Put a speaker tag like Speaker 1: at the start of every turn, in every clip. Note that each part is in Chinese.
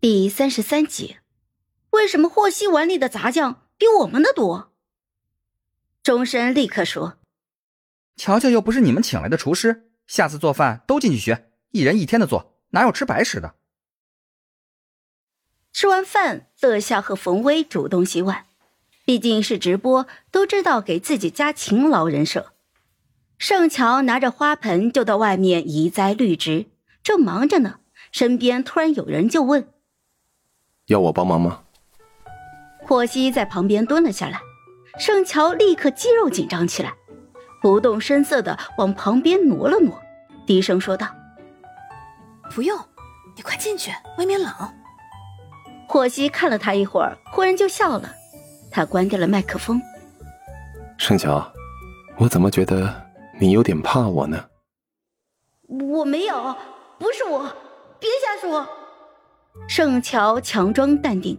Speaker 1: 第三十三集，为什么霍希碗里的杂酱比我们的多？钟生立刻说：“
Speaker 2: 乔乔又不是你们请来的厨师，下次做饭都进去学，一人一天的做，哪有吃白食的？”
Speaker 1: 吃完饭，乐夏和冯威主动洗碗，毕竟是直播，都知道给自己加勤劳人设。盛乔拿着花盆就到外面移栽绿植，正忙着呢，身边突然有人就问：“
Speaker 3: 要我帮忙吗？”
Speaker 1: 霍希在旁边蹲了下来，盛乔立刻肌肉紧张起来，不动声色的往旁边挪了挪，低声说道：“
Speaker 4: 不用，你快进去，外面冷。”
Speaker 1: 霍希看了他一会儿，忽然就笑了。他关掉了麦克风。
Speaker 3: 盛乔，我怎么觉得你有点怕我呢？
Speaker 1: 我没有，不是我，别瞎说。盛乔强装淡定。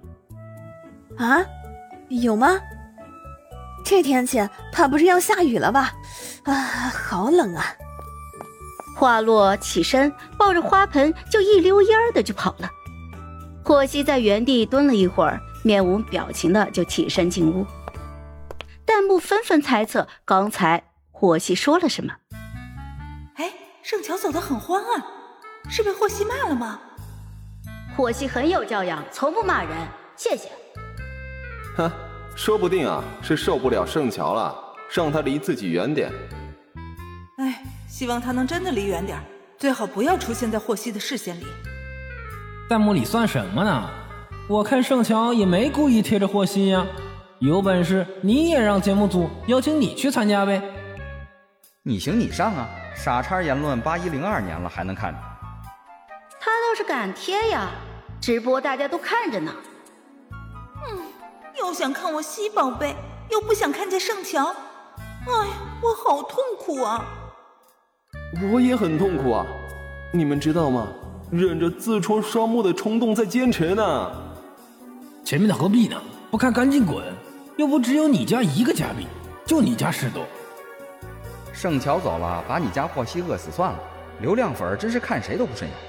Speaker 4: 啊，有吗？这天气怕不是要下雨了吧？啊，好冷啊！
Speaker 1: 话落，起身抱着花盆就一溜烟儿的就跑了。霍希在原地蹲了一会儿，面无表情的就起身进屋。弹幕纷纷猜测刚才霍希说了什么。
Speaker 5: 哎，盛乔走得很慌啊，是被霍希骂了吗？
Speaker 1: 霍希很有教养，从不骂人，谢谢。
Speaker 3: 哼，说不定啊，是受不了盛乔了，让他离自己远点。
Speaker 5: 哎，希望他能真的离远点，最好不要出现在霍希的视线里。
Speaker 6: 弹幕里算什么呢？我看盛乔也没故意贴着霍希呀。有本事你也让节目组邀请你去参加呗。
Speaker 2: 你行你上啊！傻叉言论八一零二年了还能看？
Speaker 1: 他倒是敢贴呀！直播大家都看着呢。
Speaker 5: 嗯，又想看我希宝贝，又不想看见盛乔。哎，我好痛苦啊！
Speaker 3: 我也很痛苦啊！你们知道吗？忍着自戳双目的冲动在坚持呢。
Speaker 6: 前面的何必呢？不看赶紧滚！又不只有你家一个嘉宾，就你家事多。
Speaker 2: 盛乔走了，把你家霍希饿死算了。流量粉真是看谁都不顺眼。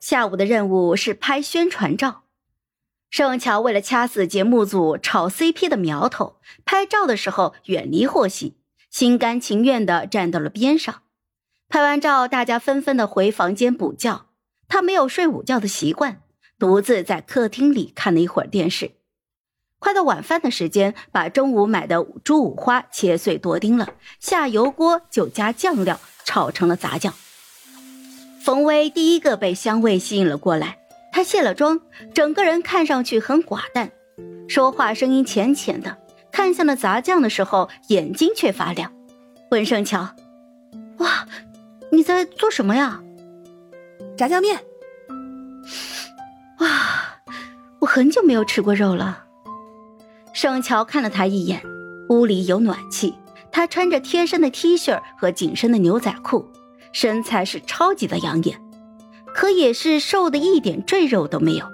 Speaker 1: 下午的任务是拍宣传照。盛乔为了掐死节目组炒 CP 的苗头，拍照的时候远离霍希，心甘情愿的站到了边上。拍完照，大家纷纷的回房间补觉。他没有睡午觉的习惯，独自在客厅里看了一会儿电视。快到晚饭的时间，把中午买的猪五花切碎剁丁了，下油锅就加酱料，炒成了杂酱。冯威第一个被香味吸引了过来，他卸了妆，整个人看上去很寡淡，说话声音浅浅的，看向了杂酱的时候，眼睛却发亮。温盛乔，哇！你在做什么呀？
Speaker 4: 炸酱面。
Speaker 1: 哇，我很久没有吃过肉了。盛乔看了他一眼，屋里有暖气，他穿着贴身的 T 恤和紧身的牛仔裤，身材是超级的养眼，可也是瘦的一点赘肉都没有。